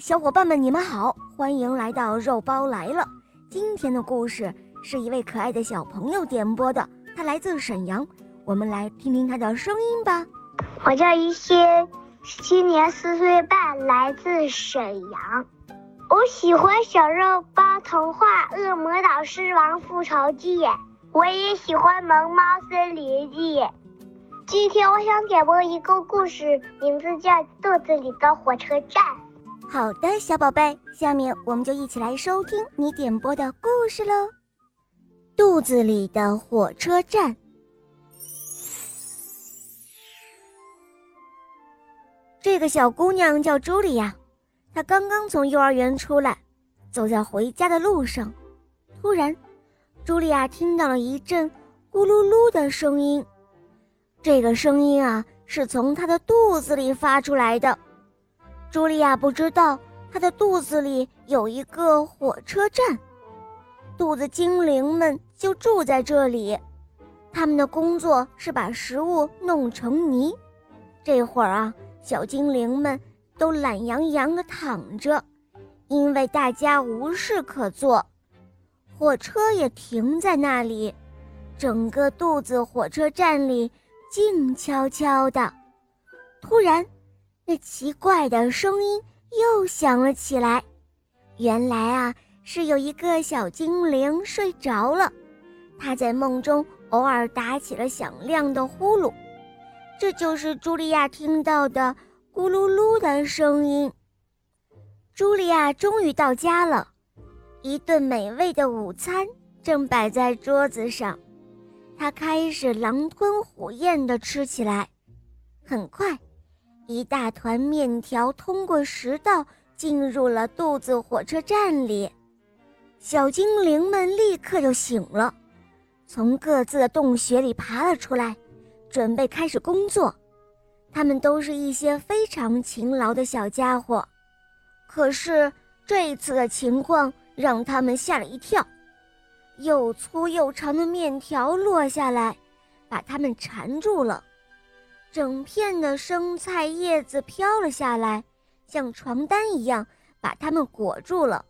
小伙伴们，你们好，欢迎来到肉包来了。今天的故事是一位可爱的小朋友点播的，他来自沈阳，我们来听听他的声音吧。我叫于谦，今年四岁半，来自沈阳。我喜欢《小肉包童话》《恶魔岛狮王复仇记》，我也喜欢《萌猫森林记》。今天我想点播一个故事，名字叫《肚子里的火车站》。好的，小宝贝，下面我们就一起来收听你点播的故事喽。肚子里的火车站。这个小姑娘叫茱莉亚，她刚刚从幼儿园出来，走在回家的路上，突然，茱莉亚听到了一阵咕噜噜的声音。这个声音啊，是从她的肚子里发出来的。茱莉亚不知道，她的肚子里有一个火车站，肚子精灵们就住在这里。他们的工作是把食物弄成泥。这会儿啊，小精灵们都懒洋洋地躺着，因为大家无事可做。火车也停在那里，整个肚子火车站里静悄悄的。突然，那奇怪的声音又响了起来，原来啊是有一个小精灵睡着了，他在梦中偶尔打起了响亮的呼噜，这就是茱莉亚听到的咕噜噜的声音。茱莉亚终于到家了，一顿美味的午餐正摆在桌子上，她开始狼吞虎咽地吃起来，很快。一大团面条通过食道进入了肚子火车站里，小精灵们立刻就醒了，从各自的洞穴里爬了出来，准备开始工作。他们都是一些非常勤劳的小家伙，可是这次的情况让他们吓了一跳，又粗又长的面条落下来，把他们缠住了。整片的生菜叶子飘了下来，像床单一样把它们裹住了。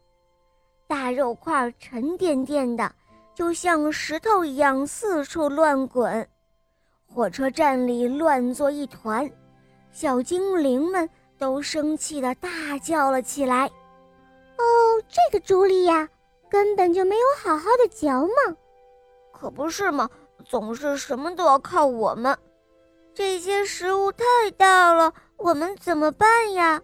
大肉块沉甸甸的，就像石头一样四处乱滚。火车站里乱作一团，小精灵们都生气地大叫了起来：“哦，这个茱莉亚根本就没有好好的嚼嘛！可不是嘛，总是什么都要靠我们。”这些食物太大了，我们怎么办呀？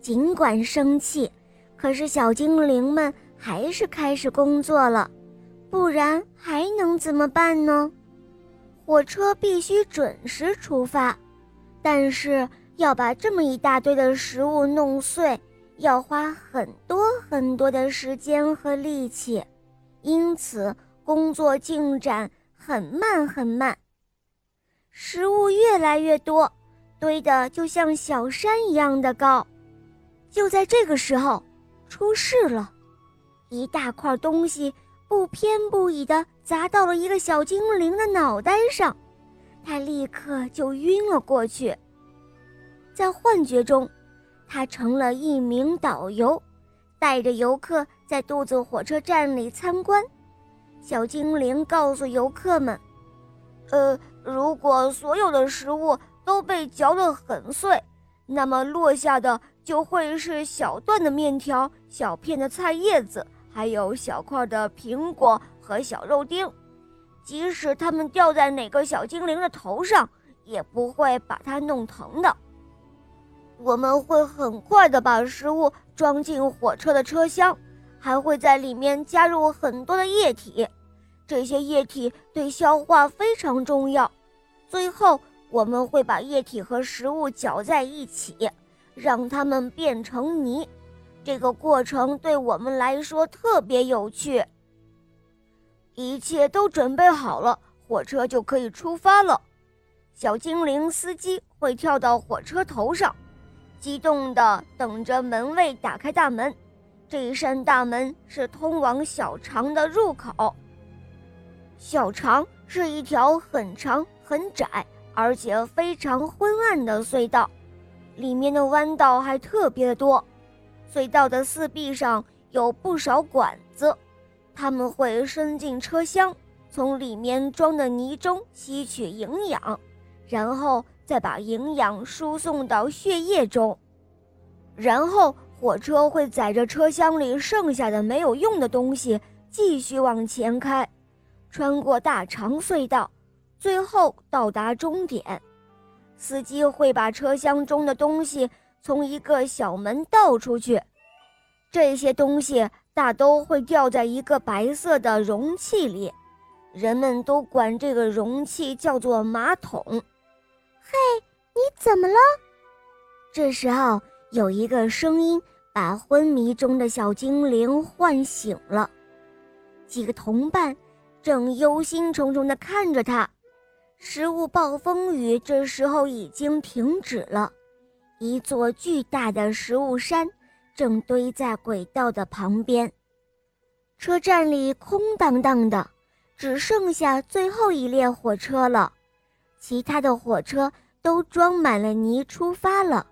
尽管生气，可是小精灵们还是开始工作了，不然还能怎么办呢？火车必须准时出发，但是要把这么一大堆的食物弄碎，要花很多很多的时间和力气，因此工作进展很慢很慢。食物越来越多，堆得就像小山一样的高。就在这个时候，出事了，一大块东西不偏不倚地砸到了一个小精灵的脑袋上，他立刻就晕了过去。在幻觉中，他成了一名导游，带着游客在肚子火车站里参观。小精灵告诉游客们：“呃。”如果所有的食物都被嚼得很碎，那么落下的就会是小段的面条、小片的菜叶子，还有小块的苹果和小肉丁。即使它们掉在哪个小精灵的头上，也不会把它弄疼的。我们会很快的把食物装进火车的车厢，还会在里面加入很多的液体。这些液体对消化非常重要。最后，我们会把液体和食物搅在一起，让它们变成泥。这个过程对我们来说特别有趣。一切都准备好了，火车就可以出发了。小精灵司机会跳到火车头上，激动地等着门卫打开大门。这一扇大门是通往小肠的入口。小肠是一条很长。很窄，而且非常昏暗的隧道，里面的弯道还特别的多。隧道的四壁上有不少管子，他们会伸进车厢，从里面装的泥中吸取营养，然后再把营养输送到血液中，然后。火车会载着车厢里剩下的没有用的东西继续往前开，穿过大长隧道，最后到达终点。司机会把车厢中的东西从一个小门倒出去，这些东西大都会掉在一个白色的容器里，人们都管这个容器叫做马桶。嘿，你怎么了？这时候有一个声音。把昏迷中的小精灵唤醒了，几个同伴正忧心忡忡地看着他。食物暴风雨这时候已经停止了，一座巨大的食物山正堆在轨道的旁边。车站里空荡荡的，只剩下最后一列火车了，其他的火车都装满了泥出发了。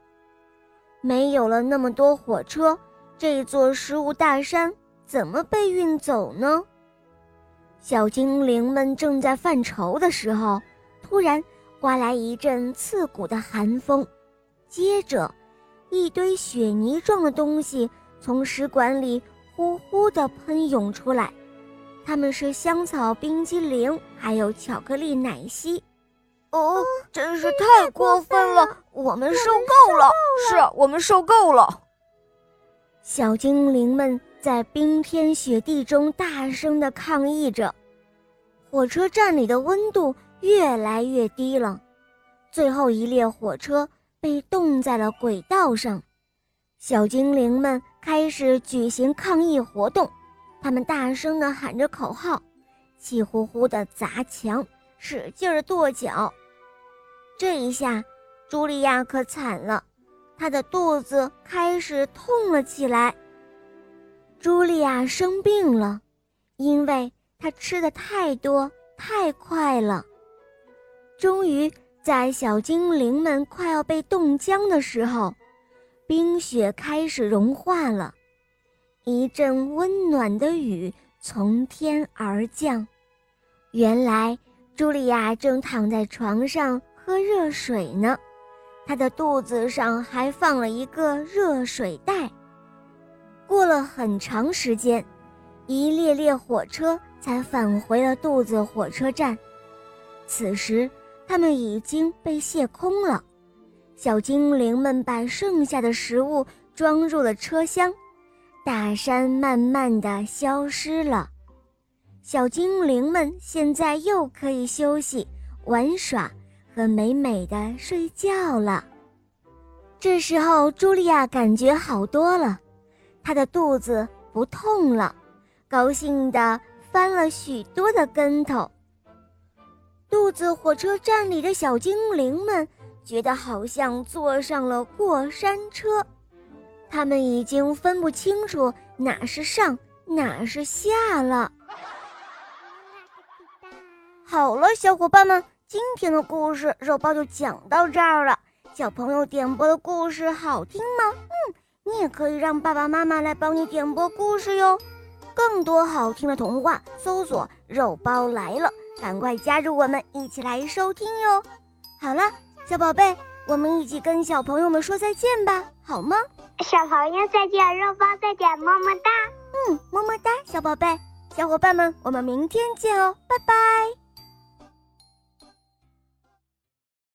没有了那么多火车，这座食物大山怎么被运走呢？小精灵们正在犯愁的时候，突然刮来一阵刺骨的寒风，接着，一堆雪泥状的东西从食管里呼呼地喷涌出来，它们是香草冰激凌，还有巧克力奶昔。哦，真是太过分了！我们受够了。是啊，我们受够了。小精灵们在冰天雪地中大声地抗议着。火车站里的温度越来越低了。最后一列火车被冻在了轨道上。小精灵们开始举行抗议活动。他们大声地喊着口号，气呼呼地砸墙，使劲儿跺脚。这一下，茱莉亚可惨了，她的肚子开始痛了起来。茱莉亚生病了，因为她吃的太多太快了。终于，在小精灵们快要被冻僵的时候，冰雪开始融化了，一阵温暖的雨从天而降。原来，茱莉亚正躺在床上。喝热水呢，她的肚子上还放了一个热水袋。过了很长时间，一列列火车才返回了肚子火车站。此时，它们已经被卸空了。小精灵们把剩下的食物装入了车厢，大山慢慢的消失了。小精灵们现在又可以休息玩耍。和美美的睡觉了。这时候，茱莉亚感觉好多了，他的肚子不痛了，高兴地翻了许多的跟头。肚子火车站里的小精灵们觉得好像坐上了过山车，他们已经分不清楚哪是上哪是下了。好了，小伙伴们。今天的故事肉包就讲到这儿了。小朋友点播的故事好听吗？嗯，你也可以让爸爸妈妈来帮你点播故事哟。更多好听的童话，搜索“肉包来了”，赶快加入我们一起来收听哟。好了，小宝贝，我们一起跟小朋友们说再见吧，好吗？小朋友再见，肉包再见，么么哒。嗯，么么哒，小宝贝，小伙伴们，我们明天见哦，拜拜。